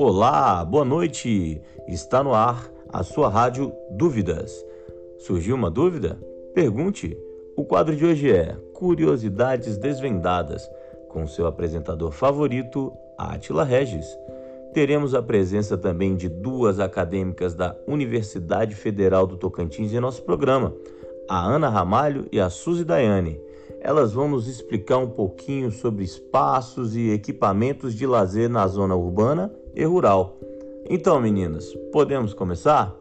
Olá, boa noite! Está no ar a sua rádio Dúvidas. Surgiu uma dúvida? Pergunte! O quadro de hoje é Curiosidades Desvendadas, com seu apresentador favorito, Átila Regis. Teremos a presença também de duas acadêmicas da Universidade Federal do Tocantins em nosso programa, a Ana Ramalho e a Suzy Daiane. Elas vão nos explicar um pouquinho sobre espaços e equipamentos de lazer na zona urbana e rural. Então, meninas, podemos começar?